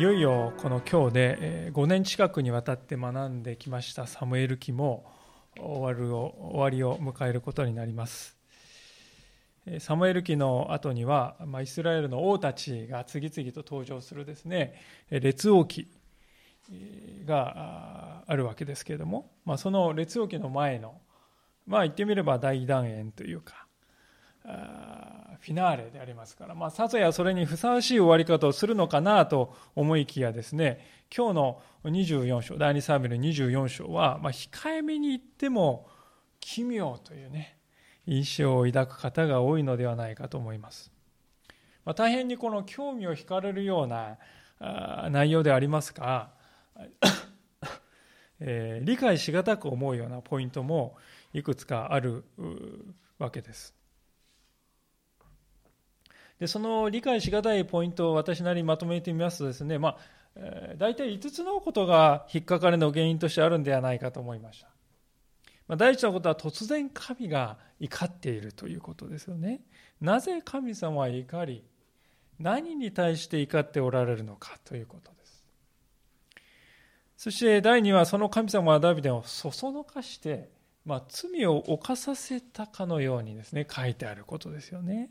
いよいよこの今日で、え、5年近くにわたって学んできましたサムエル記も終わるを終わりを迎えることになります。サムエル記の後には、ま、イスラエルの王たちが次々と登場するですね列王記があるわけですけれども、まあ、その列王記の前のまあ言ってみれば大団円というかフィナーレでありますから、まあ、さぞやそれにふさわしい終わり方をするのかなと思いきやですね、今日の24章、第2サーベル24章は、まあ、控えめに言っても奇妙というね、印象を抱く方が多いのではないかと思います。まあ、大変にこの興味を惹かれるような内容でありますが、えー、理解しがたく思うようなポイントもいくつかあるわけです。でその理解しがたいポイントを私なりにまとめてみますとですね、まあえー、大体5つのことが引っかかりの原因としてあるんではないかと思いました。まあ、第一のことは突然神が怒っているということですよね。なぜ神様は怒り、何に対して怒っておられるのかということです。そして第2はその神様はダビデをそそのかして、まあ、罪を犯させたかのようにですね書いてあることですよね。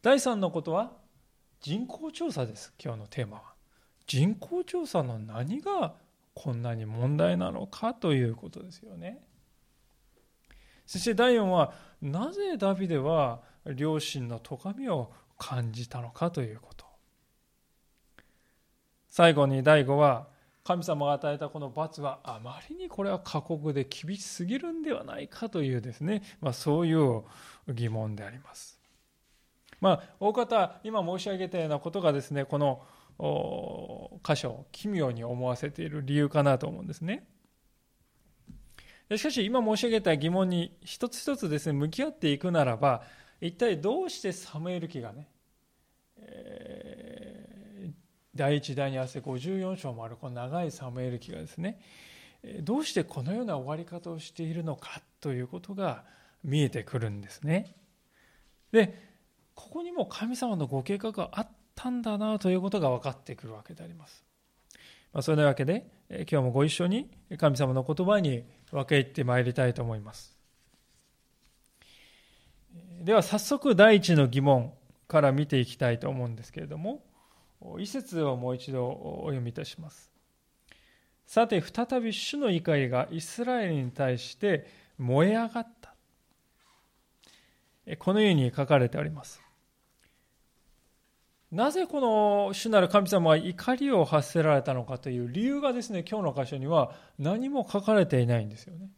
第3のことは人口調査です。今日のテーマは。人口調査の何がこんなに問題なのかということですよね。そして第4はなぜダビデは両親の咎めを感じたのかということ。最後に第5は神様が与えたこの罰はあまりにこれは過酷で厳しすぎるんではないかというですね、まあ、そういう疑問であります。まあ、大方、今申し上げたようなことがですね、この箇所を奇妙に思わせている理由かなと思うんですね。しかし、今申し上げた疑問に一つ一つですね、向き合っていくならば、一体どうしてサムエル記がね、えー、第1、第2、汗54章もあるこの長いサムエル記がですね、どうしてこのような終わり方をしているのかということが見えてくるんですね。で、ここにも神様のご計画があったんだなということが分かってくるわけであります。まあ、それなわけで、今日もご一緒に神様の言葉に分け入ってまいりたいと思います。では早速第一の疑問から見ていきたいと思うんですけれども、一節をもう一度お読みいたします。さて再び主の怒りがイスラエルに対して燃え上がった。このように書かれております。なぜこの主なる神様は怒りを発せられたのかという理由がですね、今日の箇所には何も書かれていないんですよね。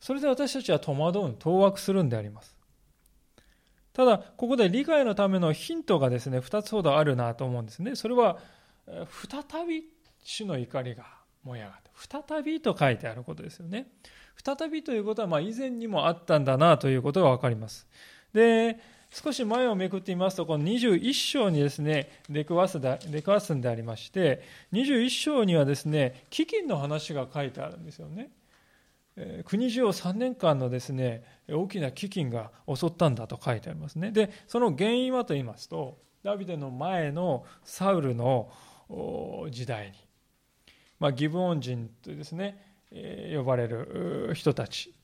それで私たちは戸惑う、当惑するんであります。ただ、ここで理解のためのヒントがですね、二つほどあるなと思うんですね。それは、再び主の怒りが燃え上がった。再びと書いてあることですよね。再びということは、まあ以前にもあったんだなということがわかります。で、少し前をめくってみますと、この21章にですね、出くわす出くわすんでありまして、21章にはですね、飢饉の話が書いてあるんですよね。国中を3年間のですね、大きな飢饉が襲ったんだと書いてありますね。で、その原因はと言いますと、ダビデの前のサウルの時代に、まあ、ギブオン人とですね、呼ばれる人たち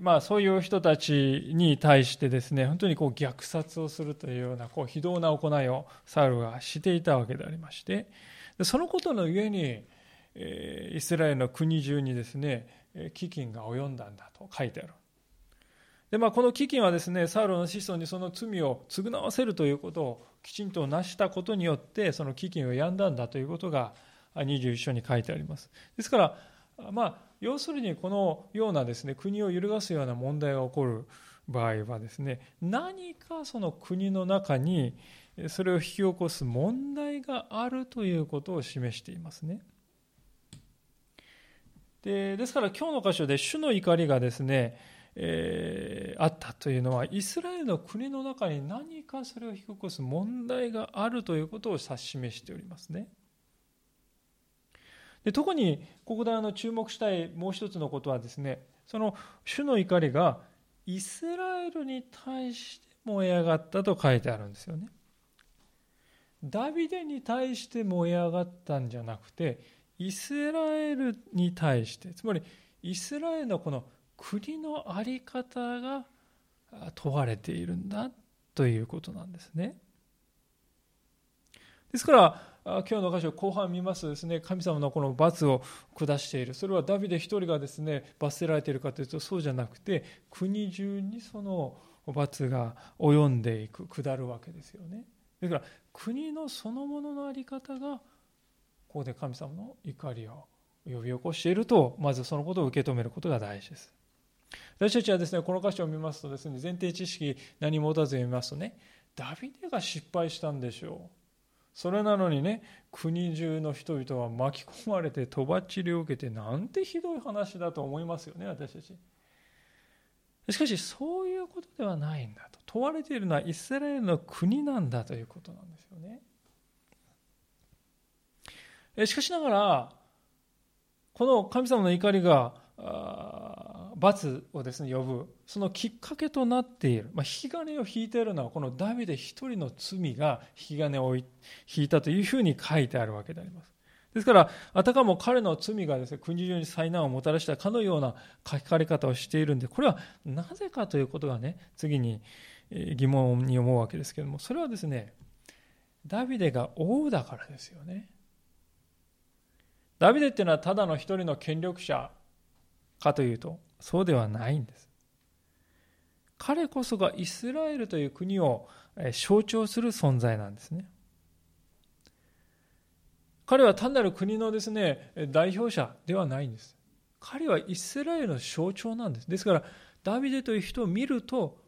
まあ、そういう人たちに対してですね本当にこう虐殺をするというようなこう非道な行いをサウルがしていたわけでありましてそのことのゆえに、イスラエルの国中にですね飢饉が及んだんだと書いてある。で、まあ、この飢饉はですねサウルの子孫にその罪を償わせるということをきちんと成したことによってその飢饉をやんだんだということが21章に書いてあります。ですからまあ要するにこのようなですね国を揺るがすような問題が起こる場合はですね何かその国の中にそれを引き起こす問題があるということを示していますね。でですから今日の箇所で主の怒りがですね、えー、あったというのはイスラエルの国の中に何かそれを引き起こす問題があるということを指し示しておりますね。で特にここであの注目したいもう一つのことはですねその主の怒りがイスラエルに対して燃え上がったと書いてあるんですよね。ダビデに対して燃え上がったんじゃなくてイスラエルに対してつまりイスラエルのこの国の在り方が問われているんだということなんですね。ですから今日の箇所後半見ますとですね。神様のこの罰を下している。それはダビデ一人がですね罰せられているかというとそうじゃなくて国中にその罰が及んでいく下るわけですよね。だから国のそのものの在り方がここで神様の怒りを呼び起こしているとまずそのことを受け止めることが大事です。私たちはですねこの箇所を見ますとですね前提知識何も持たず読みますとねダビデが失敗したんでしょう。それなのにね国中の人々は巻き込まれてとばっちりを受けてなんてひどい話だと思いますよね私たち。しかしそういうことではないんだと。問われているのはイスラエルの国なんだということなんですよね。しかしながらこの神様の怒りが罰をですね呼ぶ。そのきっかけとなっている、まあ、引き金を引いているのはこのダビデ一人の罪が引き金を引いたというふうに書いてあるわけであります。ですからあたかも彼の罪がですね国中に災難をもたらしたかのような書き換え方をしているんでこれはなぜかということがね次に疑問に思うわけですけれどもそれはですねダビデが王だからですよね。ダビデっていうのはただの一人の権力者かというとそうではないんです。彼こそがイスラエルという国を象徴する存在なんですね。彼は単なる国のですね代表者ではないんです。彼はイスラエルの象徴なんです。ですからダビデという人を見ると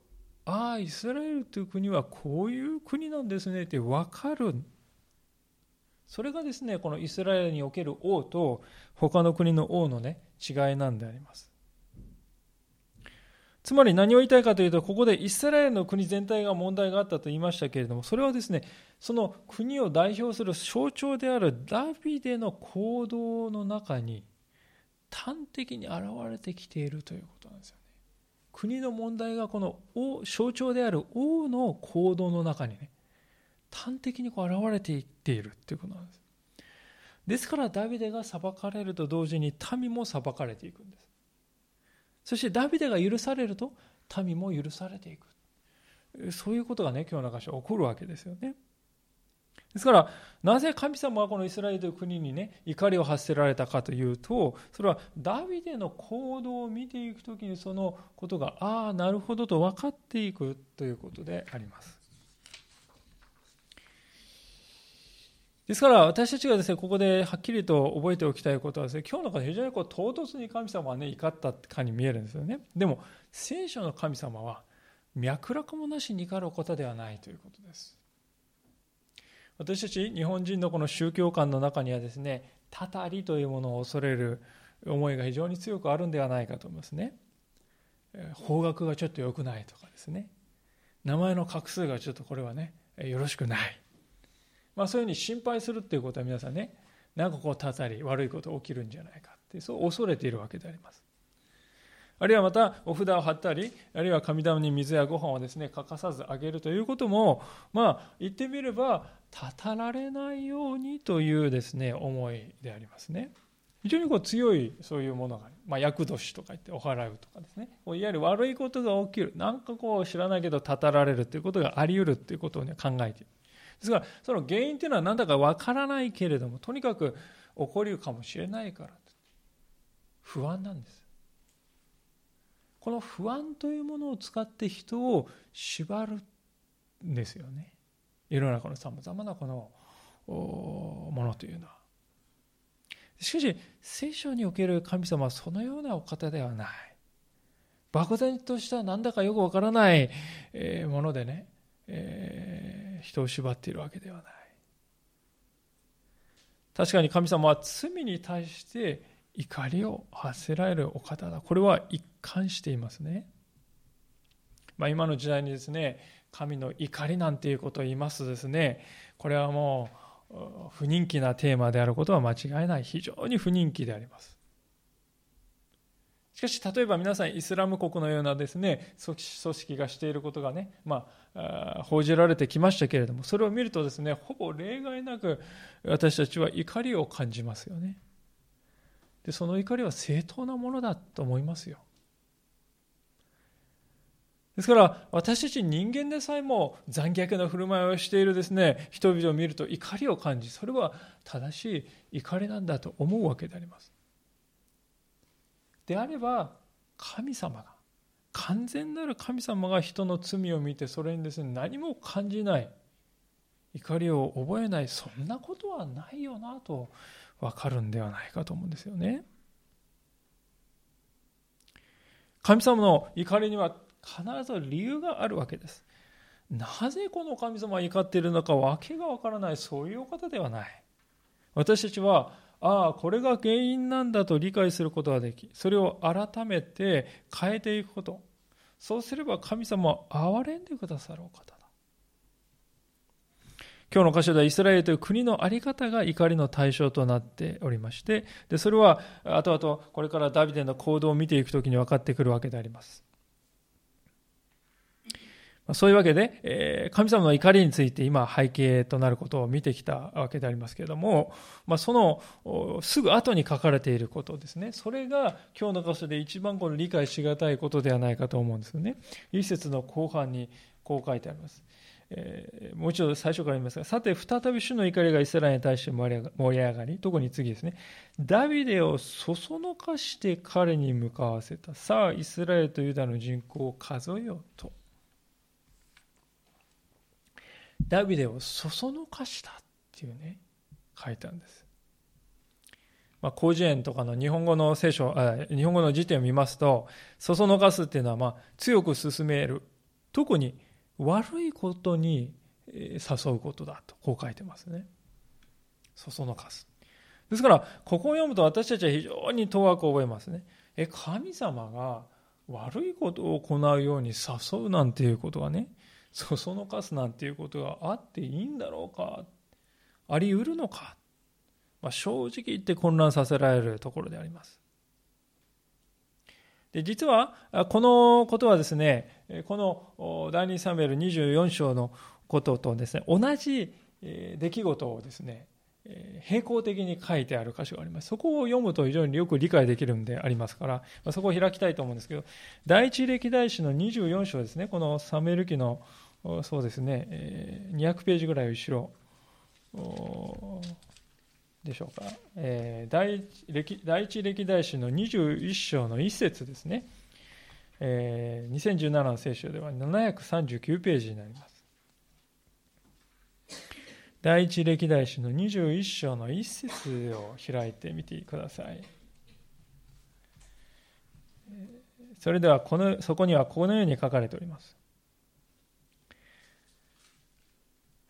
ああイスラエルという国はこういう国なんですねって分かる。それがですねこのイスラエルにおける王と他の国の王のね違いなんであります。つまり何を言いたいかというとここでイスラエルの国全体が問題があったと言いましたけれどもそれはですねその国を代表する象徴であるダビデの行動の中に端的に現れてきているということなんですよね国の問題がこの王象徴である王の行動の中にね端的にこう現れていっているということなんです。ですからダビデが裁かれると同時に民も裁かれていくんです。そしてダビデが許されると民も許されていく。そういうことがね、今日の箇所起こるわけですよね。ですから、なぜ神様はこのイスラエルという国にね、怒りを発せられたかというと、それはダビデの行動を見ていくときにそのことが、ああ、なるほどと分かっていくということであります。ですから私たちがですねここではっきりと覚えておきたいことはですね今日の方非常にこう唐突に神様はね怒ったかに見えるんですよね。でも聖書の神様は脈絡もなしに怒ることではないということです。私たち日本人のこの宗教観の中にはですねたたりというものを恐れる思いが非常に強くあるんではないかと思いますね。方角がちょっと良くないとかですね。名前の画数がちょっとこれはねよろしくない。まあ、そういうふうに心配するっていうことは皆さんねなんかこうたたり悪いこと起きるんじゃないかってそう恐れているわけであります。あるいはまたお札を貼ったりあるいは神棚に水やご飯をですね欠かさずあげるということもまあ言ってみればたたられないようにというですね思いでありますね。非常にこう強いそういうものが、まあ、厄年とか言ってお払うとかですね。いわゆる悪いことが起きる。なんかこう知らないけどたたられるということがあり得るということを、ね、考えている。ですからその原因というのは何だかわからないけれどもとにかく起こりるかもしれないから不安なんです。この不安というものを使って人を縛るんですよね。世の中のさまざまなこのものというのは。しかし聖書における神様はそのようなお方ではない。漠然としたなんだかよくわからないものでね、えー人を縛っているわけではない。確かに神様は罪に対して怒りを発せられるお方だ。これは一貫していますね、まあ、今の時代にですね神の怒りなんていうことを言いますとですねこれはもう不人気なテーマであることは間違いない。非常に不人気であります。しかし、例えば皆さん、イスラム国のようなですね、組織がしていることがね、まあ、報じられてきましたけれども、それを見るとですね、ほぼ例外なく私たちは怒りを感じますよね。で、その怒りは正当なものだと思いますよ。ですから私たち人間でさえも残虐な振る舞いをしているですね人々を見ると怒りを感じそれは正しい怒りなんだと思うわけでありますであれば神様が完全なる神様が人の罪を見てそれにですね何も感じない怒りを覚えないそんなことはないよなと分かるんではないかと思うんですよね神様の怒りには必ず理由があるわけです。なぜこの神様は怒っているのか訳がわからないそういうお方ではない。私たちはああこれが原因なんだと理解することができそれを改めて変えていくこと。そうすれば神様は憐れんでくださるお方だ。今日の箇所ではイスラエルという国の在り方が怒りの対象となっておりましてでそれは後々これからダビデの行動を見ていくときに分かってくるわけであります。そういうわけで、え神様の怒りについて今背景となることを見てきたわけでありますけれども、ま、そのすぐ後に書かれていることですね。それが今日の箇所で一番この理解しがたいことではないかと思うんですよね。一節の後半にこう書いてあります。え、もう一度最初から言いますが、さて、再び主の怒りがイスラエルに対して盛り上がり、特に次ですね、ダビデをそそのかして彼に向かわせた。さあ、イスラエルとユダの人口を数えようと。ダビデをそそのかしたっていうね、書いたんです。まあ、広辞苑とかの日本語の聖書、日本語の辞典を見ますと、そそのかすっていうのは、まあ、強く進める。特に悪いことに誘うことだと、こう書いてますね。そそのかす。ですから、ここを読むと私たちは非常に当惑を覚えますね。え、神様が悪いことを行うように誘うなんていうことがね、そ そのかすなんていうことがあっていいんだろうか？あり得るのか、まあ、正直言って混乱させられるところであります。で実はこのことはですねこの第2サムエル24章のこととですね同じ出来事をですね並行的に書いてある箇所があります。そこを読むと非常によく理解できるんでありますから、そこを開きたいと思うんですけど、第一歴代史の24章ですね、このサムエル記の、そうですね、200ページぐらい後ろ。でしょうか、第第一歴代史の21章の1節ですね、2017の聖書では739ページになります。第一歴代史の21章の一節を開いてみてください。それではこのそこにはこのように書かれております。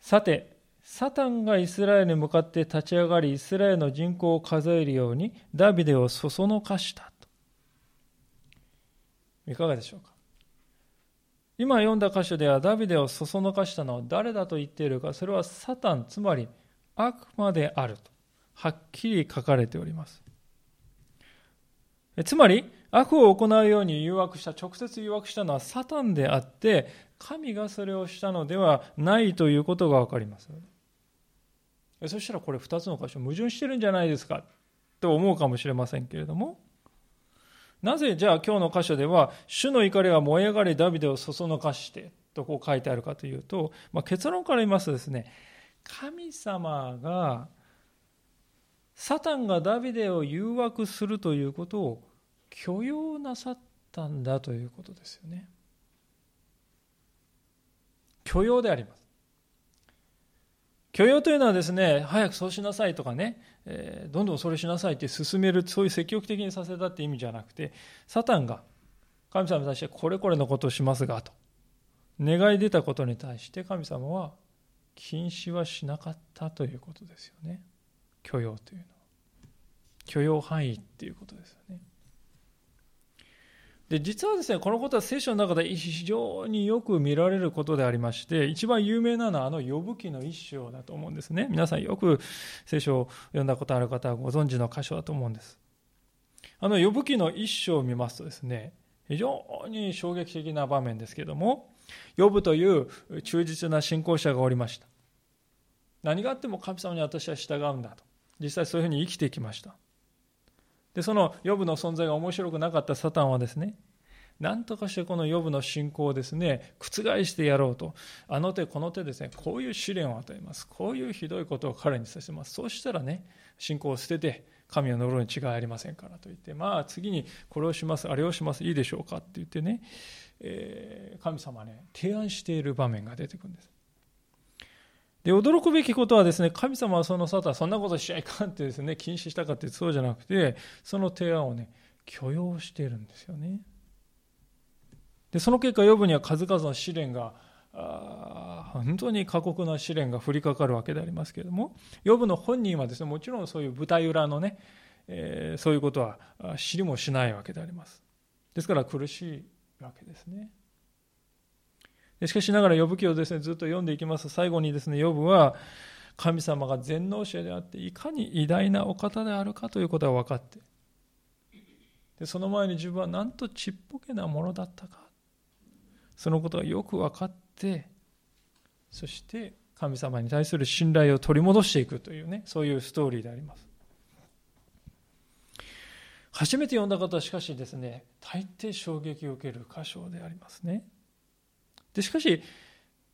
さて、サタンがイスラエルに向かって立ち上がり、イスラエルの人口を数えるように、ダビデをそそのかしたと。いかがでしょうか？今読んだ箇所ではダビデをそそのかしたのは誰だと言っているかそれはサタンつまり悪魔であるとはっきり書かれております。つまり悪を行うように誘惑した直接誘惑したのはサタンであって神がそれをしたのではないということが分かります。そしたらこれ2つの箇所矛盾してるんじゃないですかと思うかもしれませんけれども。なぜじゃあ今日の箇所では、主の怒りは燃え上がりダビデをそそのかしてとこう書いてあるかというと、まあ、結論から言いますとですね、神様がサタンがダビデを誘惑するということを許容なさったんだということですよね。許容であります。許容というのはですね、早くそうしなさいとかね、えー、どんどんそれしなさいって進める、そういう積極的にさせたって意味じゃなくて、サタンが神様に対してこれこれのことをしますがと、願い出たことに対して神様は禁止はしなかったということですよね。許容というのは。許容範囲っていうことですよね。で実はですねこのことは聖書の中で非常によく見られることでありまして一番有名なのはあの呼ぶ記の一章だと思うんですね皆さんよく聖書を読んだことある方はご存知の箇所だと思うんですあの、呼ぶ記の一章を見ますとですね、非常に衝撃的な場面ですけども、呼ぶという忠実な信仰者がおりました。何があっても神様に私は従うんだと。実際そういうふうに生きてきました。で、その呼ぶの存在が面白くなかったサタンはですね、何とかしてこの呼ぶの信仰をですね、覆してやろうと、あの手この手ですね、こういう試練を与えます。こういうひどいことを彼にさせます。そうしたらね、信仰を捨てて、神を呪うに違いありませんからと言って、まあ次にこれをします、あれをします、いいでしょうかって言ってね、えー、神様ね、提案している場面が出てくるんです。で、驚くべきことはですね、神様はそのサタン、そんなことしちゃいかんってですね、禁止したかってそうじゃなくて、その提案をね、許容してるんですよね。で、その結果、予部には数々の試練が、本当に過酷な試練が降りかかるわけでありますけれども、予部の本人はですね、もちろんそういう舞台裏のね、えー、そういうことは知りもしないわけであります。ですから苦しいわけですね。しかしながら、呼ぶ記をですね、ずっと読んでいきますと、最後にですね、呼ぶは、神様が全能者であって、いかに偉大なお方であるかということが分かって、でその前に自分はなんとちっぽけなものだったか、そのことがよく分かって、そして神様に対する信頼を取り戻していくというね、そういうストーリーであります。初めて読んだ方はしかしですね、大抵衝撃を受ける箇所でありますね。でしかし、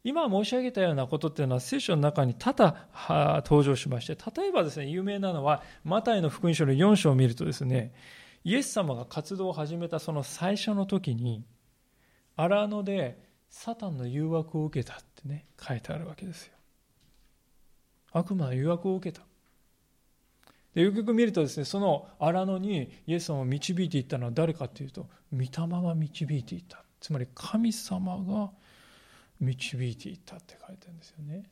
今申し上げたようなことっていうのは聖書の中に多々登場しまして、例えばですね、有名なのは、マタイの福音書の4章を見るとですね、イエス様が活動を始めたその最初の時に、荒野でサタンの誘惑を受けたってね、書いてあるわけですよ。悪魔の誘惑を受けた。でよくよく見るとですね、その荒野にイエス様を導いていったのは誰かというと、御霊が導いていた。つまり神様が導いていったって書いてるんですよね。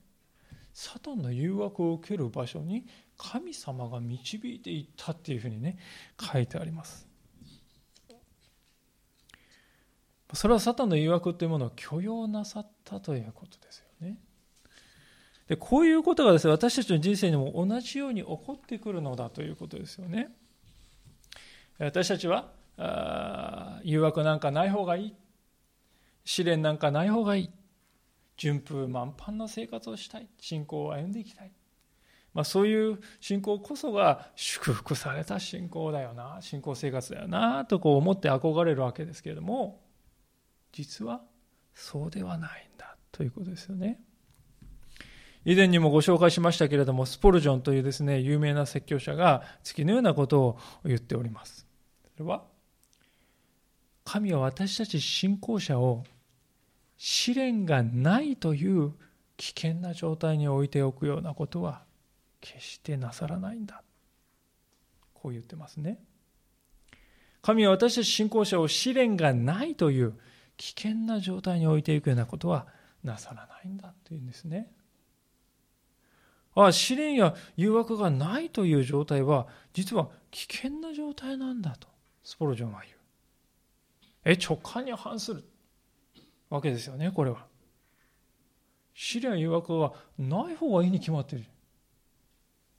サタンの誘惑を受ける場所に神様が導いていったっていうふうにね書いてあります。それはサタンの誘惑というものを許容なさったということですよね。でこういうことがですね私たちの人生にも同じように起こってくるのだということですよね。私たちは誘惑なんかない方がいい試練なんかない方がいい。順風満帆な生活をしたい。信仰を歩んでいきたい。まあ、そういう信仰こそが祝福された信仰だよな、信仰生活だよな、とこう思って憧れるわけですけれども、実はそうではないんだということですよね。以前にもご紹介しましたけれども、スポルジョンというですね、有名な説教者が月のようなことを言っております。それは、神は私たち信仰者を試練がないという危険な状態に置いておくようなことは決してなさらないんだ。こう言ってますね。神は私たち信仰者を試練がないという危険な状態に置いていくようなことはなさらないんだというんですね。ああ、試練や誘惑がないという状態は実は危険な状態なんだとスポロジョンは言う。え、直感に反する。わけですよね、これは。試練誘惑はない方がいいに決まってる。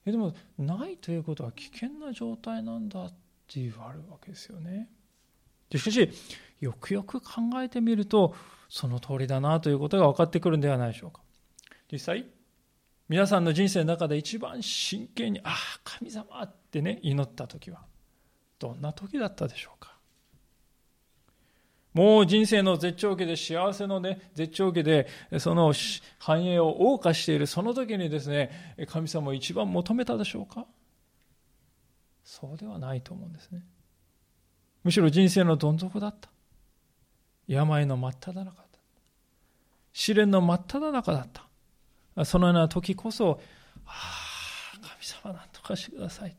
えでも、ないということは危険な状態なんだって言われるわけですよね。しかし、よくよく考えてみると、その通りだなということが分かってくるんではないでしょうか。実際、皆さんの人生の中で一番真剣に、ああ、神様ってね、祈った時は、どんな時だったでしょうか。もう人生の絶頂期で幸せのね、絶頂期で、その繁栄を謳歌している、その時にですね、神様を一番求めたでしょうか？そうではないと思うんですね。むしろ人生のどん底だった。病の真っ只中だった。試練の真っ只中だった。そのような時こそ、ああ、神様なんとかしてください。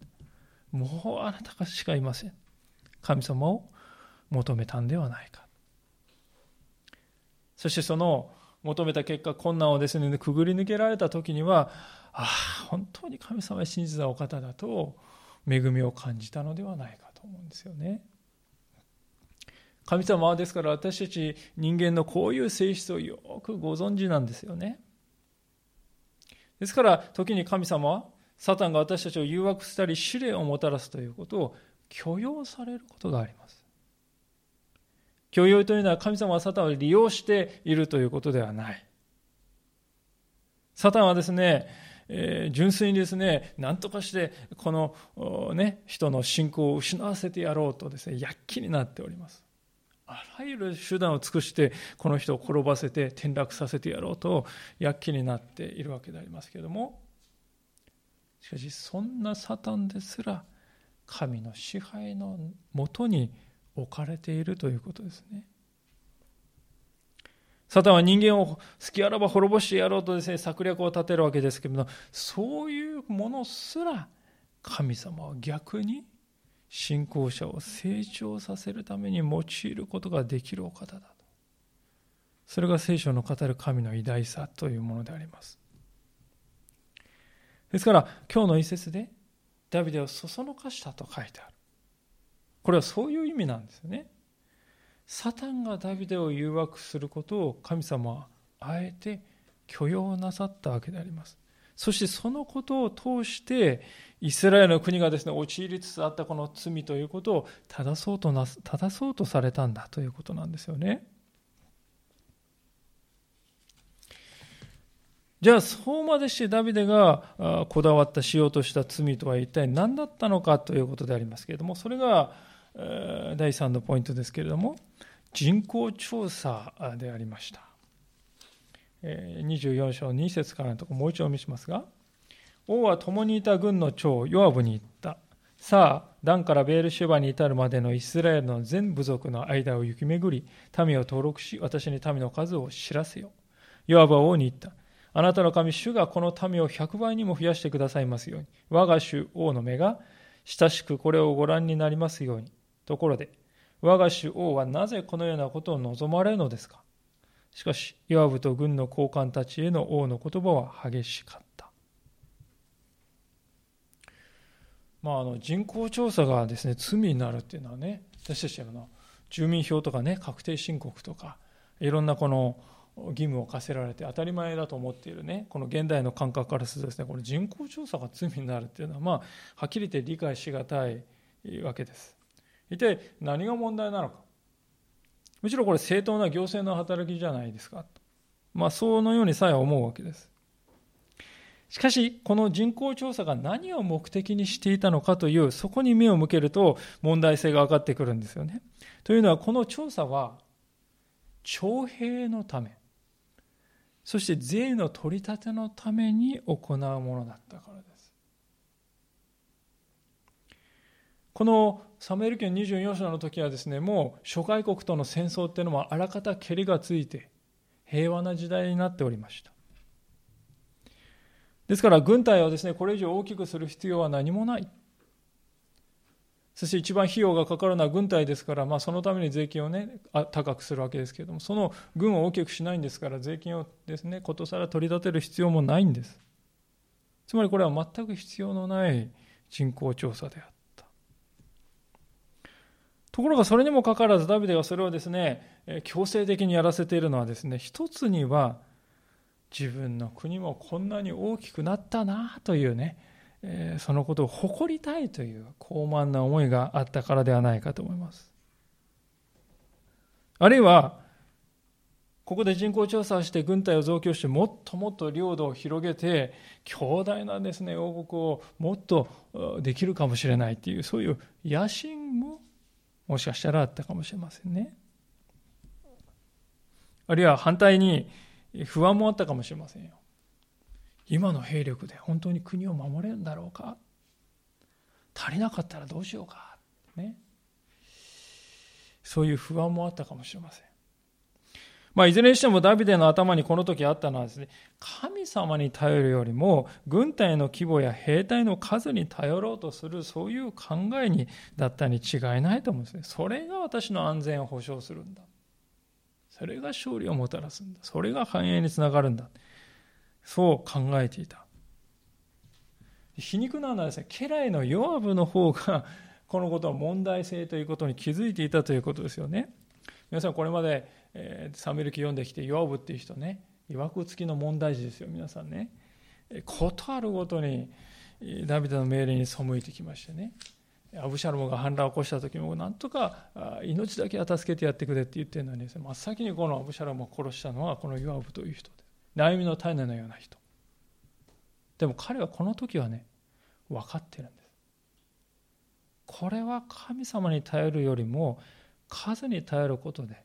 もうあなたしかいません。神様を求めたんではないか。そしてその求めた結果、困難をですね、くぐり抜けられた時には、ああ、本当に神様は信じたお方だと、恵みを感じたのではないかと思うんですよね。神様はですから私たち人間のこういう性質をよくご存知なんですよね。ですから時に神様はサタンが私たちを誘惑したり試練をもたらすということを許容されることがあります。許容というのは神様はサタンを利用しているということではない。サタンはですね、えー、純粋にですね、何とかしてこの、ね、人の信仰を失わせてやろうとですね、躍起になっております。あらゆる手段を尽くしてこの人を転ばせて転落させてやろうと躍起になっているわけでありますけれどもしかしそんなサタンですら神の支配のもとに置かれているということですね。サタンは人間を好きあらば滅ぼしてやろうとですね策略を立てるわけですけれどもそういうものすら神様は逆に信仰者を成長させるために用いることができるお方だと。それが聖書の語る神の偉大さというものであります。ですから今日の一節でダビデをそそのかしたと書いてある。これはそういう意味なんですよねサタンがダビデを誘惑することを神様はあえて許容なさったわけでありますそしてそのことを通してイスラエルの国がですね陥りつつあったこの罪ということを正そうとな正そうとされたんだということなんですよね。じゃあそうまでしてダビデがこだわったしようとした罪とは一体何だったのかということでありますけれどもそれが第3のポイントですけれども人口調査でありました24章2節からのところもう一度お見せしますが王は共にいた軍の長ヨアブに言った。さあ、ダンからベールシュバに至るまでのイスラエルの全部族の間を行き巡り、民を登録し、私に民の数を知らせよ。ヨアブは王に言った。あなたの神、主がこの民を100倍にも増やしてくださいますように。我が主王の目が親しくこれをご覧になりますように。ところで、我が主王はなぜこのようなことを望まれるのですか？しかし、ヨアブと軍の高官たちへの王の言葉は激しかった。まあ、あの人口調査がですね罪になるっていうのはね私たちの住民票とかね確定申告とかいろんなこの義務を課せられて当たり前だと思っているねこの現代の感覚からするとですねこの人口調査が罪になるっていうのはまあはっきり言って理解しがたいわけです一体何が問題なのかむしろこれ正当な行政の働きじゃないですかまあそのようにさえ思うわけですしかし、この人口調査が何を目的にしていたのかという、そこに目を向けると問題性が分かってくるんですよね。というのは、この調査は、徴兵のため、そして税の取り立てのために行うものだったからです。このサムエル記の24章の時はですね、もう諸外国との戦争っていうのもあらかたけりがついて、平和な時代になっておりました。ですから軍隊をですねこれ以上大きくする必要は何もない。そして一番費用がかかるのは軍隊ですから、まあ、そのために税金をね高くするわけですけれどもその軍を大きくしないんですから税金をですねことさら取り立てる必要もないんです。つまりこれは全く必要のない人口調査であった。ところがそれにもかかわらずダビデがそれをですね強制的にやらせているのはですね一つには自分の国もこんなに大きくなったなというね、そのことを誇りたいという高慢な思いがあったからではないかと思います。あるいは、ここで人口調査をして軍隊を増強してもっともっと領土を広げて強大なですね王国をもっとできるかもしれないっていうそういう野心ももしかしたらあったかもしれませんね。あるいは反対に不安もあったかもしれませんよ。今の兵力で本当に国を守れるんだろうか足りなかったらどうしようか。ね。そういう不安もあったかもしれません。まあ、いずれにしてもダビデの頭にこの時あったのはですね、神様に頼るよりも、軍隊の規模や兵隊の数に頼ろうとする、そういう考えにだったに違いないと思うんですね。それが私の安全を保障するんだ。それが勝利をもたらすんだ。それが繁栄につながるんだ。そう考えていた。皮肉なのはですね、家来のヨアブの方が、このことの問題性ということに気づいていたということですよね。皆さんこれまで、えー、サムエル記読んできて、ヨアブっていう人ね、いわくつきの問題児ですよ、皆さんね。ことあるごとに、ダビデの命令に背いてきましてね。アブシャロムが反乱を起こした時もなんとか命だけは助けてやってくれって言ってるのにね真っ先にこのアブシャロムを殺したのはこのヨアブという人で悩みの種のような人でも彼はこの時はね分かってるんですこれは神様に頼るよりも数に頼ることで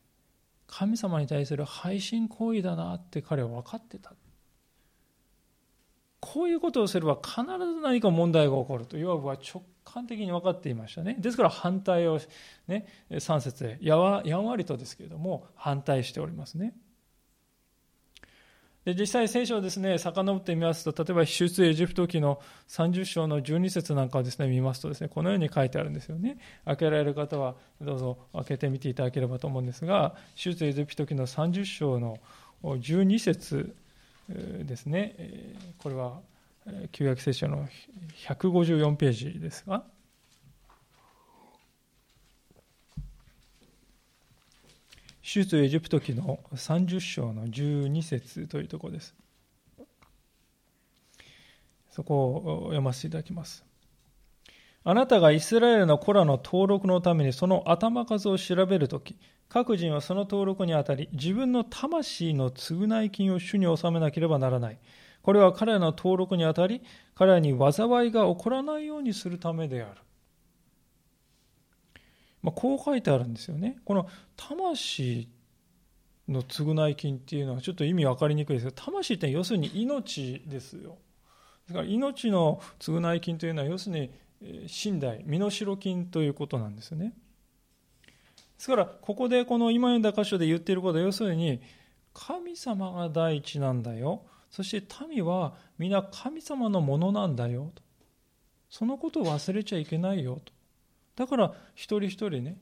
神様に対する背信行為だなって彼は分かってた。こういうことをすれば必ず何か問題が起こるとヨアブは直感的に分かっていましたね。ですから反対を、ね、3節でやわやんわりとですけれども反対しておりますね。で実際聖書をですね遡ってみますと例えば出エジプト記の30章の12節なんかをですね見ますとですねこのように書いてあるんですよね。開けられる方はどうぞ開けてみていただければと思うんですが出エジプト記の30章の12節ですね。これは旧約聖書の154ページですが出エジプト記の30章の12節というところです。そこを読ませていただきます。あなたがイスラエルの子らの登録のためにその頭数を調べるとき、各人はその登録にあたり、自分の魂の償い金を主に納めなければならない。これは彼らの登録にあたり、彼らに災いが起こらないようにするためである。まあ、こう書いてあるんですよね。この魂の償い金っていうのはちょっと意味分かりにくいですけど、魂って要するに命ですよ。だから命の償い金というのは要するに寝台、身代金ということなんですよね。ですから、ここでこの今読んだ箇所で言っていることは要するに、神様が第一なんだよ。そして民は皆神様のものなんだよと。そのことを忘れちゃいけないよと。だから一人一人ね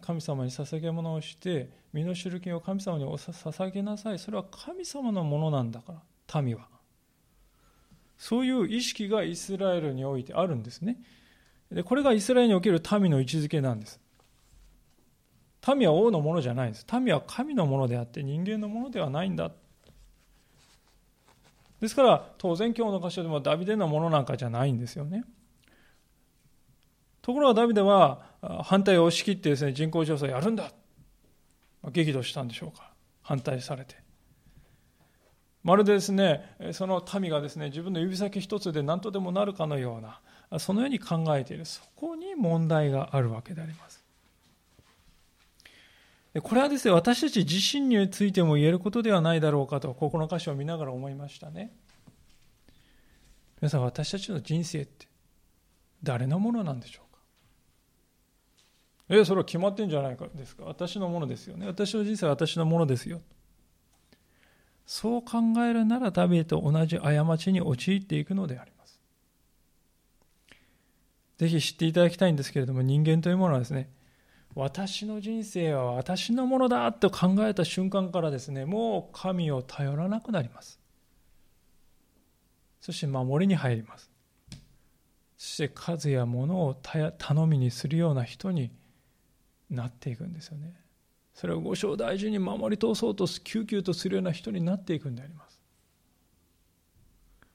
神様に捧げ物をして身の代金を神様に捧げなさい。それは神様のものなんだから民は。そういう意識がイスラエルにおいてあるんですね。でこれがイスラエルにおける民の位置づけなんです。民は王のものじゃないんです。民は神のものであって人間のものではないんだ。ですから当然今日の箇所でもダビデのものなんかじゃないんですよね。ところがダビデは反対を押し切ってですね人口調査やるんだ。激怒したんでしょうか。反対されて。まるでですねその民がですね自分の指先一つで何とでもなるかのようなそのように考えている。そこに問題があるわけであります。これはですね私たち自身についても言えることではないだろうかとここの箇所を見ながら思いましたね。皆さん私たちの人生って誰のものなんでしょう？えそれは決まってんじゃないかですか？私のものですよね。私の人生は私のものですよ。そう考えるならダビデと同じ過ちに陥っていくのであります。ぜひ知っていただきたいんですけれども人間というものはですね私の人生は私のものだと考えた瞬間からですねもう神を頼らなくなります。そして守りに入ります。そして数や物を頼みにするような人になっていくんですよね。それを五章大事に守り通そうと救急とするような人になっていくんであります。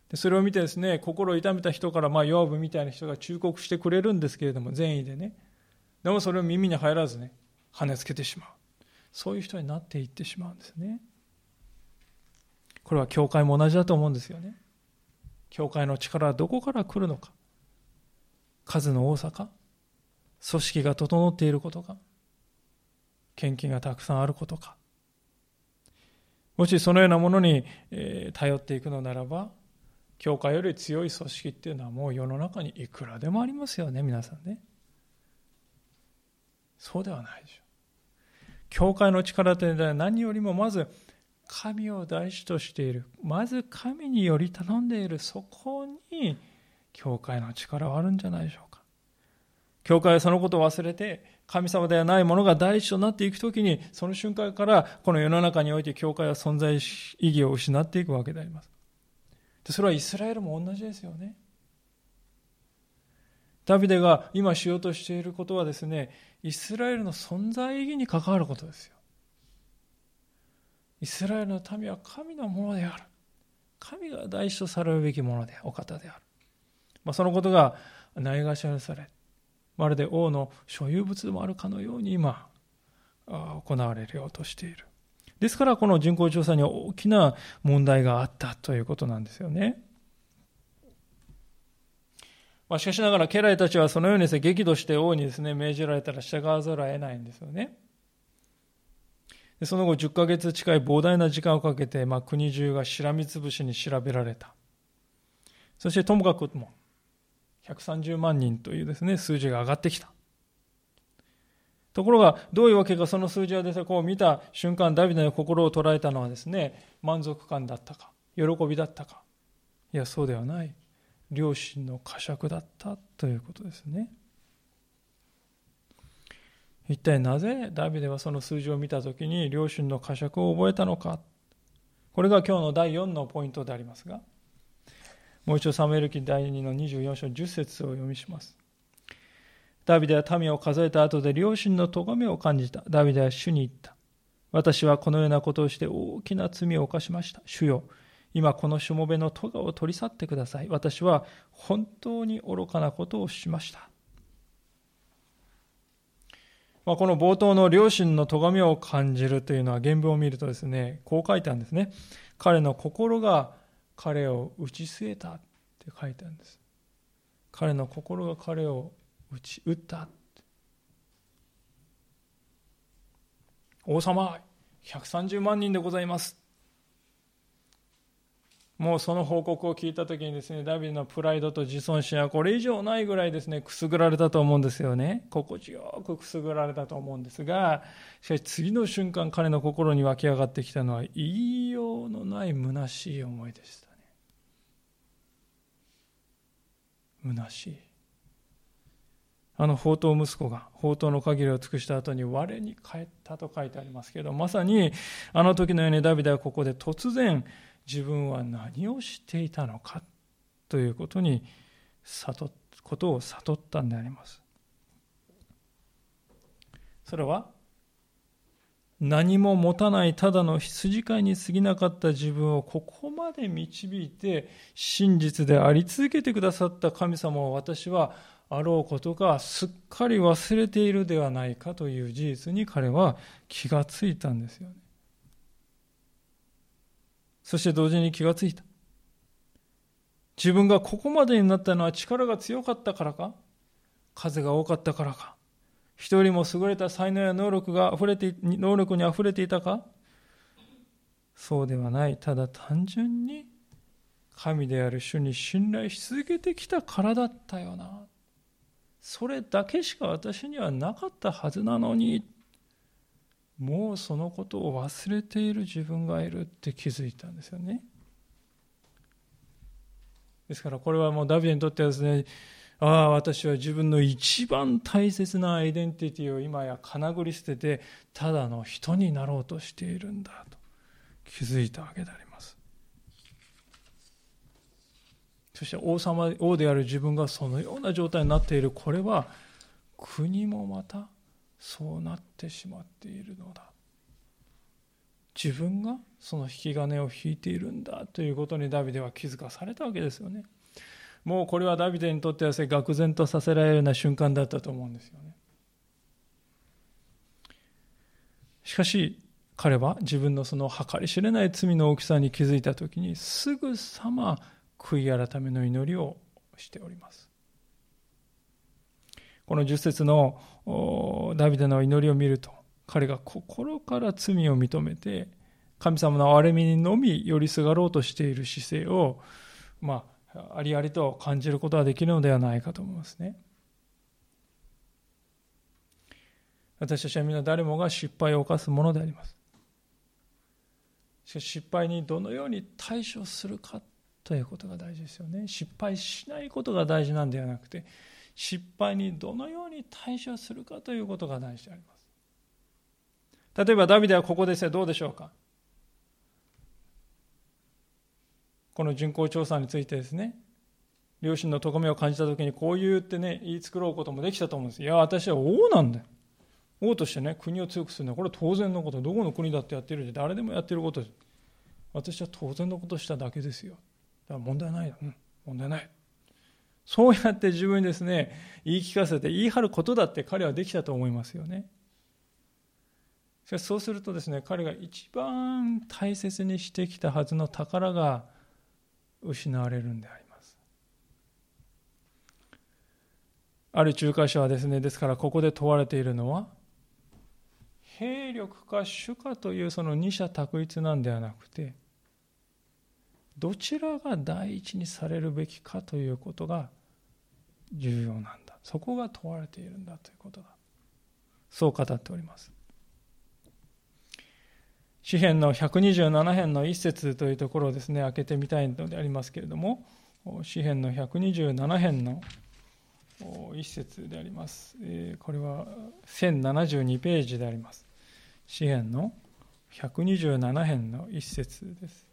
でそれを見てですね心を痛めた人からまあヨアブみたいな人が忠告してくれるんですけれども善意でね。でもそれを耳に入らずね跳ねつけてしまう。そういう人になっていってしまうんですね。これは教会も同じだと思うんですよね。教会の力はどこから来るのか。数の多さか。組織が整っていることか献金がたくさんあることか。もしそのようなものに頼っていくのならば教会より強い組織っていうのはもう世の中にいくらでもありますよね皆さんね。そうではないでしょう。教会の力というのは何よりもまず神を大事としている。まず神により頼んでいる。そこに教会の力はあるんじゃないでしょうか。教会はそのことを忘れて、神様ではないものが第一となっていくときに、その瞬間からこの世の中において教会は存在意義を失っていくわけであります。それはイスラエルも同じですよね。ダビデが今しようとしていることはですね、イスラエルの存在意義に関わることですよ。イスラエルの民は神のものである。神が第一とされるべきものでお方である。まあ、そのことがないがしろにされ、まるで王の所有物でもあるかのように今、行われようとしている。ですから、この人口調査に大きな問題があったということなんですよね。まあ、しかしながら、家来たちはそのようにですね、激怒して王にですね、命じられたら従わざるを得ないんですよね。でその後、10ヶ月近い膨大な時間をかけて、まあ、国中がしらみつぶしに調べられた。そしてともかくも、130万人というですね、数字が上がってきた。ところが、どういうわけか、その数字はですね、こう見た瞬間、ダビデの心を捉えたのはですね、満足感だったか、喜びだったか。いや、そうではない。両親の呵責だったということですね。一体なぜダビデはその数字を見たときに両親の呵責を覚えたのか。これが今日の第4のポイントでありますが、もう一度サムエル記第2の24章10節を読みします。ダビデは民を数えた後で両親の咎めを感じた。ダビデは主に言った。私はこのようなことをして大きな罪を犯しました。主よ、今このしもべの咎を取り去ってください。私は本当に愚かなことをしました。まあ、この冒頭の両親の咎めを感じるというのは原文を見るとですね、こう書いてあるんですね。彼の心が彼を打ち据えたって書いてあるんです。彼の心が彼を打ち打った。王様、130万人でございます。もうその報告を聞いた時にですね、ダビデのプライドと自尊心はこれ以上ないぐらいですね、くすぐられたと思うんですよね。心地よくくすぐられたと思うんですが、しかし次の瞬間彼の心に湧き上がってきたのは言いようのない虚しい思いでしたね。虚しい。あの宝刀息子が宝刀の限りを尽くした後に我に帰ったと書いてありますけど、まさにあの時のようにダビデはここで突然、自分は何をしていたのかということに悟ことを悟ったんであります。それは何も持たないただの羊飼いに過ぎなかった自分をここまで導いて真実であり続けてくださった神様を私はあろうことがすっかり忘れているではないかという事実に彼は気がついたんですよね。そして同時に気がついた。自分がここまでになったのは力が強かったからか？数が多かったからか？人も優れた才能や能力が溢れて、能力に溢れていたか？そうではない。ただ単純に神である主に信頼し続けてきたからだったよな。それだけしか私にはなかったはずなのに。もうそのことを忘れている自分がいるって気づいたんですよね。ですからこれはもうダビデにとってはですね、ああ、私は自分の一番大切なアイデンティティを今やかなぐり捨てて、ただの人になろうとしているんだと気づいたわけであります。そして王様、王である自分がそのような状態になっている、これは国もまたそうなってしまっているのだ。自分がその引き金を引いているんだということにダビデは気づかされたわけですよね。もうこれはダビデにとっては愕然とさせられるような瞬間だったと思うんですよね。しかし彼は自分のその計り知れない罪の大きさに気づいた時にすぐさま悔い改めの祈りをしております。この10節のダビデの祈りを見ると、彼が心から罪を認めて、神様の憐れみにのみ寄りすがろうとしている姿勢を、まああ、りありと感じることができるのではないかと思いますね。私たちは皆誰もが失敗を犯すものであります。しかし失敗にどのように対処するかということが大事ですよね。失敗しないことが大事なんではなくて、失敗にどのように対処するかということが大事であります。例えばダビデはここですね、どうでしょうか。この巡航調査についてですね、両親の咎めを感じたときにこう言ってね、言い繕うこともできたと思うんです。いや、私は王なんだよ。王としてね、国を強くするのは、これは当然のこと。どこの国だってやってるし、誰でもやってること。私は当然のことしただけですよ。だから問題ないよ。うん、問題ない。そうやって自分にですね、言い聞かせて言い張ることだって彼はできたと思いますよね。しかしそうするとですね、彼が一番大切にしてきたはずの宝が失われるんであります。ある仲介者はですね、ですからここで問われているのは、兵力か主かというその二者択一なんではなくて、どちらが第一にされるべきかということが重要なんだ。そこが問われているんだということだ。そう語っております。詩篇の127編の一節というところをですね、開けてみたいのでありますけれども、詩篇の127編の一節であります。これは1072ページであります。詩篇の127編の一節です。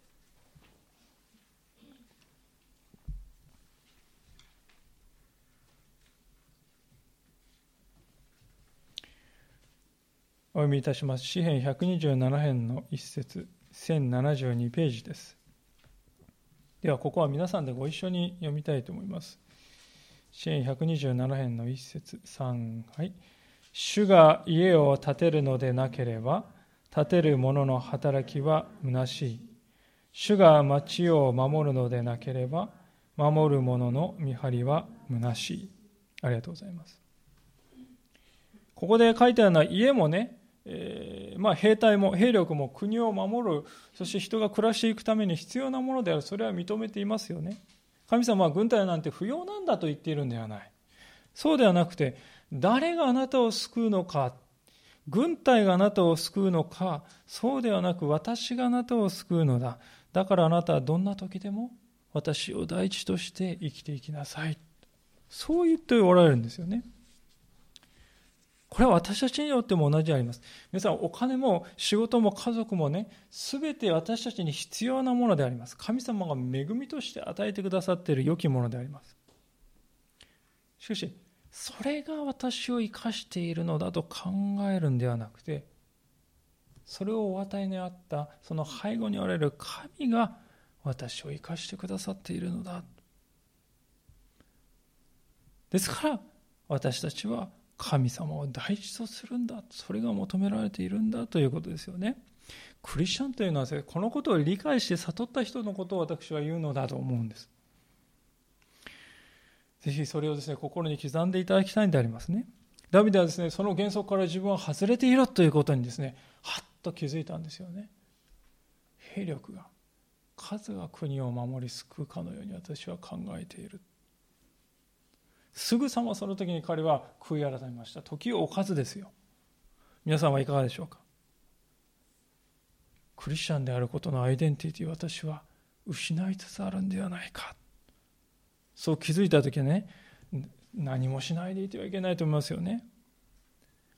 お読みいたします。詩編127編の一節、1072ページです。では、ここは皆さんでご一緒に読みたいと思います。詩編127編の一節、3、はい。主が家を建てるのでなければ、建てる者の働きは虚しい。主が町を守るのでなければ、守る者の見張りは虚しい。ありがとうございます。ここで書いてあるのは家もね、えー、まあ、兵隊も兵力も国を守るそして人が暮らしていくために必要なものである。それは認めていますよね。神様は軍隊なんて不要なんだと言っているんではない。そうではなくて誰があなたを救うのか軍隊があなたを救うのかそうではなく私があなたを救うのだ。だからあなたはどんな時でも私を第一として生きていきなさい。そう言っておられるんですよね。これは私たちによっても同じであります。皆さん、お金も仕事も家族もね、すべて私たちに必要なものであります。神様が恵みとして与えてくださっている良きものであります。しかし、それが私を生かしているのだと考えるんではなくて、それをお与えにあったその背後におられる神が私を生かしてくださっているのだ。ですから私たちは神様を大事とするんだ。それが求められているんだということですよね。クリスチャンというのはこのことを理解して悟った人のことを私は言うのだと思うんです。ぜひそれをですね心に刻んでいただきたいんでありますね。ダビデはですねその原則から自分は外れているということにですねはっと気づいたんですよね。兵力が数が国を守り救うかのように私は考えている。すぐさまその時に彼は悔い改めました。時を置かずですよ。皆さんはいかがでしょうか？クリスチャンであることのアイデンティティ私は失いつつあるんではないか。そう気づいた時はね何もしないでいてはいけないと思いますよね。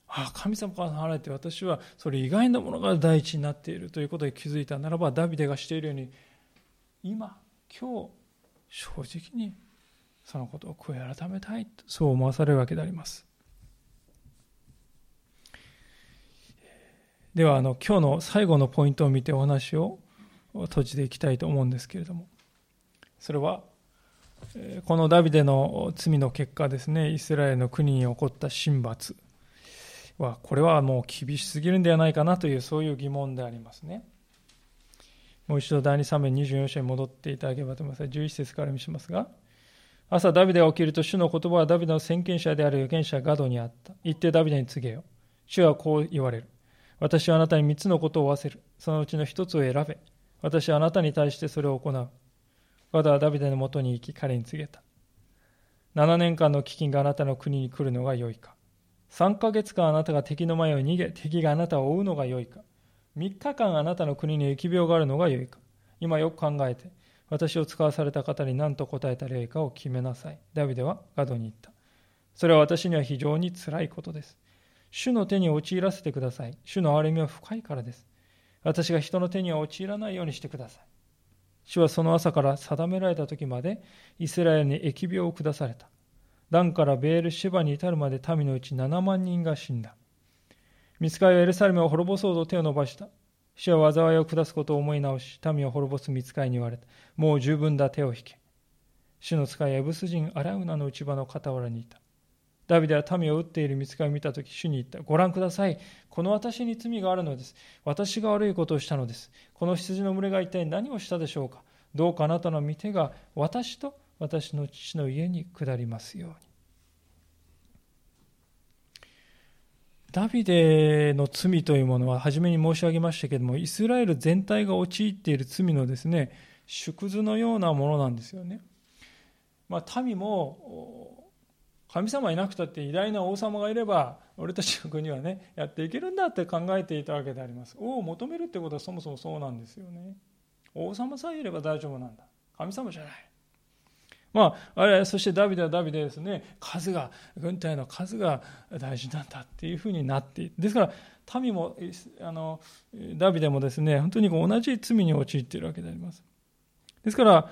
ああ神様から離れて私はそれ以外のものが第一になっている。ということに気づいたならばダビデがしているように今今日正直にそのことを悔い改めたいそう思わされるわけであります。ではあの今日の最後のポイントを見てお話を閉じていきたいと思うんですけれども。それはこのダビデの罪の結果ですね。イスラエルの国に起こった神罰はこれはもう厳しすぎるんではないかなというそういう疑問でありますね。もう一度第2 3面24章に戻っていただければと思います。11節から見しますが朝ダビデが起きると主の言葉はダビデの先見者である預言者ガドにあった。言ってダビデに告げよ。主はこう言われる。私はあなたに三つのことを負わせる。そのうちの一つを選べ。私はあなたに対してそれを行う。ガドはダビデのもとに行き彼に告げた。7年間の飢饉があなたの国に来るのが良いか。3ヶ月間あなたが敵の前を逃げ、敵があなたを追うのが良いか。3日間あなたの国に疫病があるのが良いか。今よく考えて。私を使わされた方に何と答えたらよいかを決めなさい。ダビデはガドに言った。それは私には非常につらいことです。主の手に陥らせてください。主の憐れみは深いからです。私が人の手には陥らないようにしてください。主はその朝から定められた時までイスラエルに疫病を下された。ダンからベールシェバに至るまで民のうち7万人が死んだ。見つかりはエルサレムを滅ぼそうと手を伸ばした。主は災いを下すことを思い直し、民を滅ぼす見つかいに言われた。もう十分だ、手を引け。主の使いエブス人アラウナの内場の傍らにいた。ダビデは民を撃っている見つかを見たとき、主に言った。ご覧ください。この私に罪があるのです。私が悪いことをしたのです。この羊の群れが一体何をしたでしょうか。どうかあなたの御手が私と私の父の家に下りますように。ダビデの罪というものは初めに申し上げましたけれどもイスラエル全体が陥っている罪のですね縮図のようなものなんですよね。まあ、民も神様いなくたって偉大な王様がいれば俺たちの国はねやっていけるんだって考えていたわけであります。王を求めるってことはそもそもそうなんですよね。王様さえいれば大丈夫なんだ。神様じゃない。まあ、あれそしてダビデはダビデですね。数が軍隊の数が大事なんだっていうふうになってですから民もあのダビデもですね本当に同じ罪に陥っているわけであります。ですから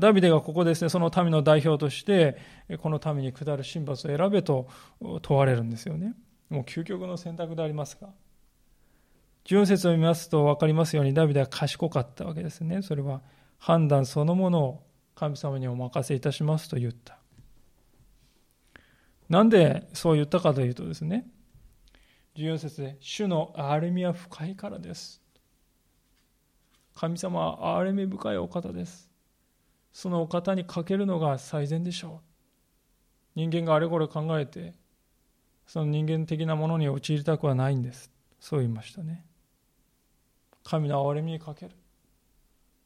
ダビデがここですねその民の代表としてこの民に下る神罰を選べと問われるんですよね。もう究極の選択でありますが。純節を見ますと分かりますようにダビデは賢かったわけですね。それは判断そのものを神様にお任せいたしますと言った。なんでそう言ったかというとですね、14節で、主の憐れみは深いからです。神様は憐れみ深いお方です。そのお方にかけるのが最善でしょう。人間があれこれ考えて、その人間的なものに陥りたくはないんです。そう言いましたね。神の憐れみにかける。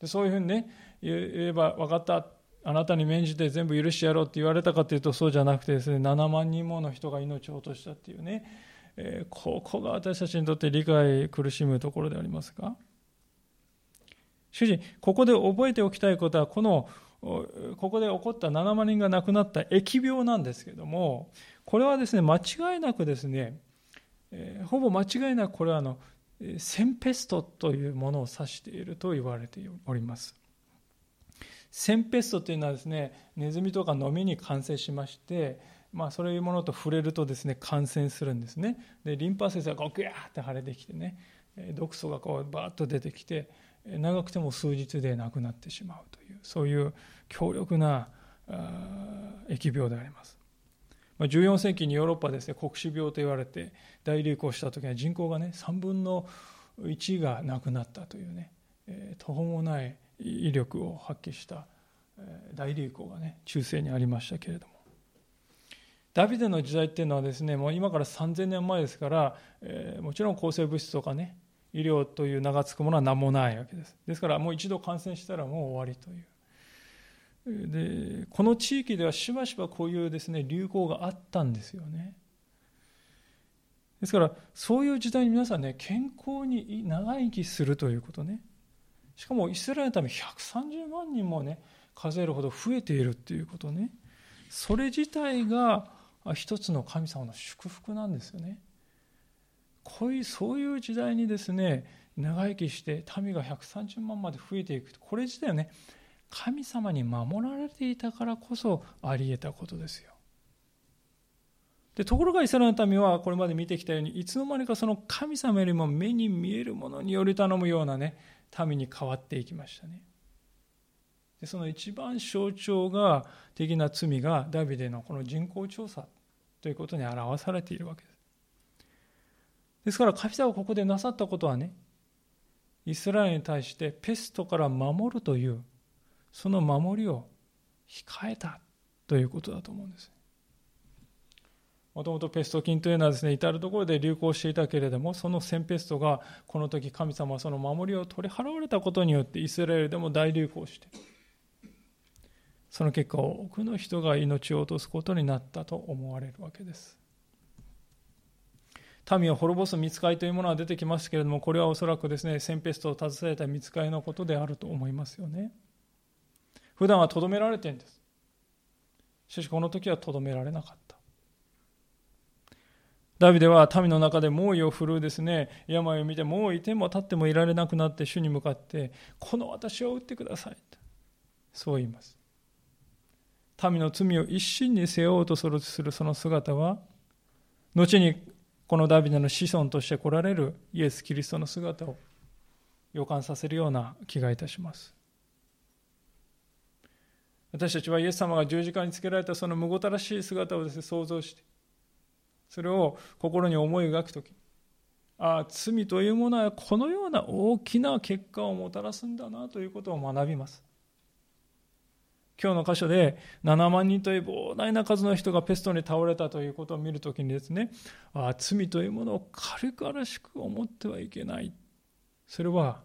でそういうふうにね言えば分かった。あなたに免じて全部許してやろうって言われたかというとそうじゃなくてですね7万人もの人が命を落としたっていうね、えー、ここが私たちにとって理解苦しむところでありますが主人ここで覚えておきたいことはこのここで起こった7万人が亡くなった疫病なんですけれどもこれはですね間違いなくですね、えー、ほぼ間違いなくこれはあのセンペストというものを指していると言われております。センペストというのはですね、ネズミとかノミに感染しまして、まあ、そういうものと触れるとですね、感染するんですね。で、リンパ節がこうグヤーって腫れてきてね、毒素がこうバーッと出てきて、長くても数日で亡くなってしまうという、そういう強力な疫病であります。14世紀にヨーロッパですね黒死病と言われて大流行した時には人口がね3分の1が亡くなったというね、え、途方もない威力を発揮した、大流行がね中世にありましたけれども。ダビデの時代っていうのはですねもう今から3000年前ですから、え、もちろん抗生物質とかね医療という名が付くものは何もないわけです。ですからもう一度感染したらもう終わりという。でこの地域ではしばしばこういうですね流行があったんですよね。ですからそういう時代に皆さんね健康に長生きするということね。しかもイスラエルのため130万人もね数えるほど増えているっていうことね。それ自体が一つの神様の祝福なんですよね。こういうそういう時代にですね長生きして民が130万まで増えていく。これ自体はね神様に守られていたからこそあり得たことですよ。でところがイスラエルの民はこれまで見てきたようにいつの間にかその神様よりも目に見えるものにより頼むようなね民に変わっていきましたね。でその一番象徴が的な罪がダビデのこの人口調査ということに表されているわけです。ですから神様がここでなさったことはねイスラエルに対してペストから守るというその守りを控えたということだと思うんです。もともとペスト菌というのはですね、至る所で流行していたけれども、そのセンペストがこの時神様はその守りを取り払われたことによってイスラエルでも大流行して、その結果多くの人が命を落とすことになったと思われるわけです。民を滅ぼす見つかりというものは出てきますけれども、これはおそらくですね、センペストを携えた見つかりのことであると思いますよね。普段はとどめられてるんです。しかしこの時はとどめられなかった。ダビデは民の中で猛威を振るうですね、病を見てもういても立ってもいられなくなって主に向かって、この私を打ってくださいと。そう言います。民の罪を一身に背負おうとするその姿は、後にこのダビデの子孫として来られるイエス・キリストの姿を予感させるような気がいたします。私たちはイエス様が十字架につけられたそのむごたらしい姿をです、ね、想像して、それを心に思い描くとき、ああ、罪というものはこのような大きな結果をもたらすんだなということを学びます。今日の箇所で7万人という膨大な数の人がペストに倒れたということを見るときにですね、ああ、罪というものを軽々しく思ってはいけない。それは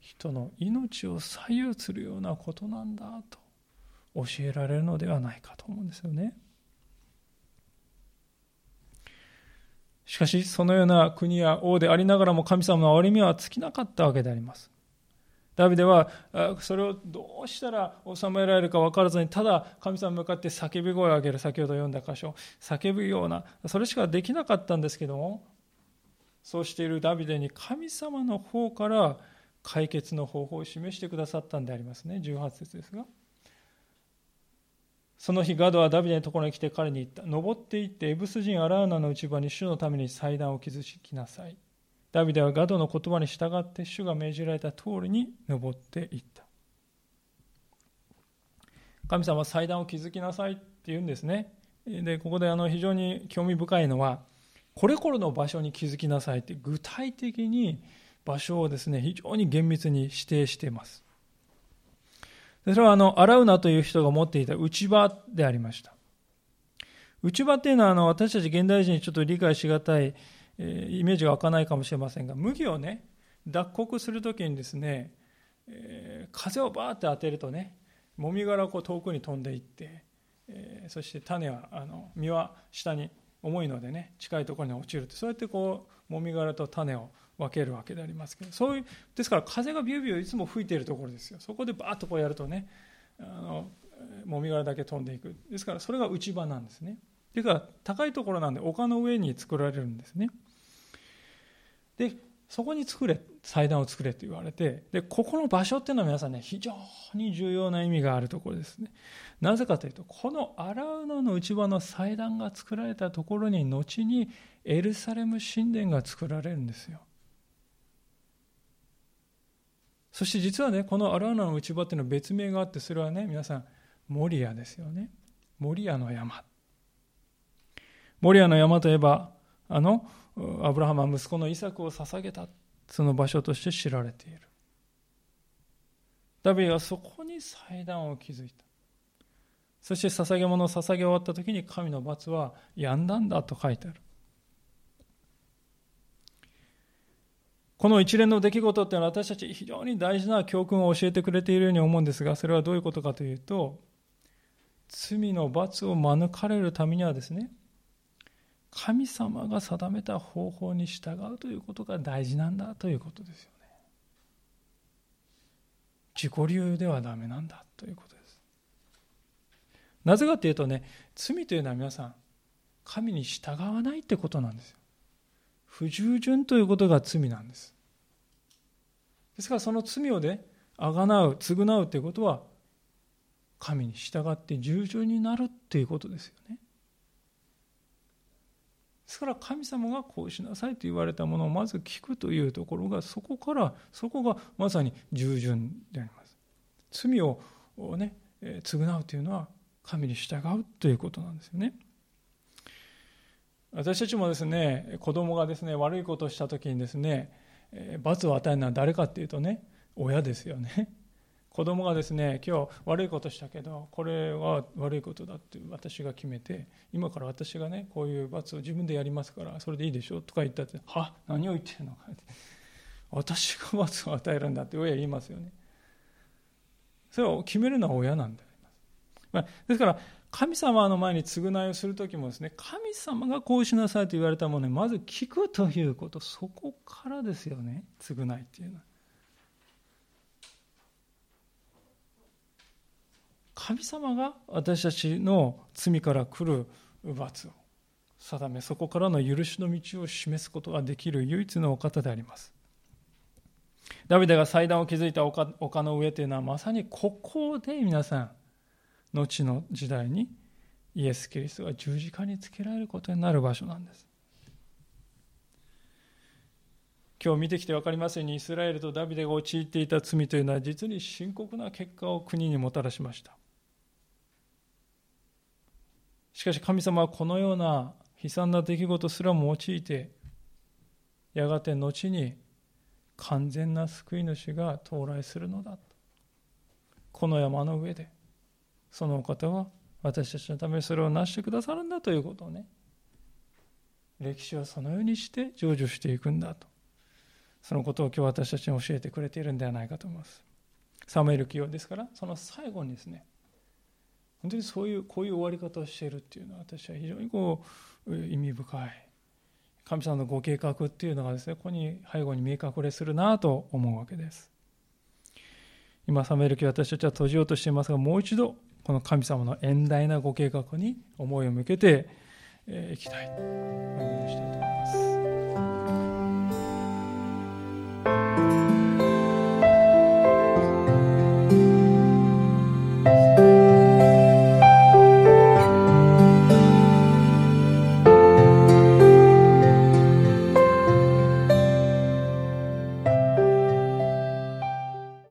人の命を左右するようなことなんだと教えられるのではないかと思うんですよね。しかし、そのような国や王でありながらも神様の憐れみは尽きなかったわけであります。ダビデはそれをどうしたら収められるか分からずにただ神様に向かって叫び声を上げる先ほど読んだ箇所叫ぶようなそれしかできなかったんですけどもそうしているダビデに神様の方から解決の方法を示してくださったんでありますね18節ですがその日ガドはダビデのところに来て彼に言った。登っていってエブス人アラーナの内場に主のために祭壇を築きなさい。ダビデはガドの言葉に従って主が命じられた通りに登っていった。神様は祭壇を築きなさいって言うんですね。でここであの非常に興味深いのはこれこれの場所に築きなさいって具体的に場所をですね非常に厳密に指定しています。それはあの、アラウナという人が持っていた内場でありました。内場っていうのはあの私たち現代人にちょっと理解しがたい、えー、イメージが湧かないかもしれませんが、麦をね、脱穀するときにですね、えー、風をバーって当てるとね、もみ殻がこう遠くに飛んでいって、えー、そして種は、あの実は下に重いのでね、近いところに落ちるって、そうやってこう、もみ殻と種を分けるわけでありますけどそういうですから風がビュービューいつも吹いているところですよ。そこでバーッとこうやるとねあのもみ殻だけ飛んでいく。ですからそれが内場なんですね。というか高いところなんで丘の上に作られるんですね。でそこに作れ祭壇を作れと言われてでここの場所っていうのは皆さんね非常に重要な意味があるところですね。なぜかというとこのアラウナの内場の祭壇が作られたところに後にエルサレム神殿が作られるんですよ。そして実はね、このアラーナの内場っていうのは別名があって、それはね、皆さん、モリアですよね。モリアの山。モリアの山といえば、あの、アブラハムは息子のイサクを捧げた、その場所として知られている。ダビデはそこに祭壇を築いた。そして捧げ物を捧げ終わった時に神の罰は止んだんだと書いてある。この一連の出来事っていうのは私たち非常に大事な教訓を教えてくれているように思うんですが、それはどういうことかというと、罪の罰を免れるためにはですね、神様が定めた方法に従うということが大事なんだということですよね。自己流ではダメなんだということです。なぜかというとね、罪というのは皆さん、神に従わないってことなんですよ。不従順ということが罪なんです。ですからその罪をね、あがなう、償うということは、神に従って従順になるっていうことですよね。ですから神様がこうしなさいと言われたものをまず聞くというところがそこからそこがまさに従順であります。罪をね償うというのは神に従うということなんですよね。私たちもですね子供がですね悪いことをした時にですね罰を与えるのは誰かっていうとね親ですよね。子供がですね今日悪いことしたけどこれは悪いことだって私が決めて今から私がねこういう罰を自分でやりますからそれでいいでしょとか言ったっては？何を言ってるのかって。私が罰を与えるんだって親言いますよね。それを決めるのは親なんであります、まあ、ですから神様の前に償いをする時もですね神様がこうしなさいと言われたものにまず聞くということそこからですよね。償いっていうのは。神様が私たちの罪から来る罰を定めそこからの許しの道を示すことができる唯一のお方であります。ダビデが祭壇を築いた丘の上というのはまさにここで皆さん後の時代にイエス・キリストが十字架につけられることになる場所なんです。今日見てきて分かりますようにイスラエルとダビデが陥っていた罪というのは実に深刻な結果を国にもたらしました。しかし神様はこのような悲惨な出来事すらも用いて、やがて後に完全な救い主が到来するのだと。この山の上で、そのお方は私たちのためにそれを成してくださるんだということをね、歴史はそのようにして成就していくんだと。そのことを今日私たちに教えてくれているんではないかと思います。サムエル清ですから、その最後にですね、本当にそういう、こういう終わり方をしているっていうのは私は非常にこう、意味深い。神様のご計画っていうのがですね、ここに背後に見え隠れするなと思うわけです。今、サムエル記私たちは閉じようとしていますが、もう一度、この神様の遠大なご計画に思いを向けていきたい。と思います。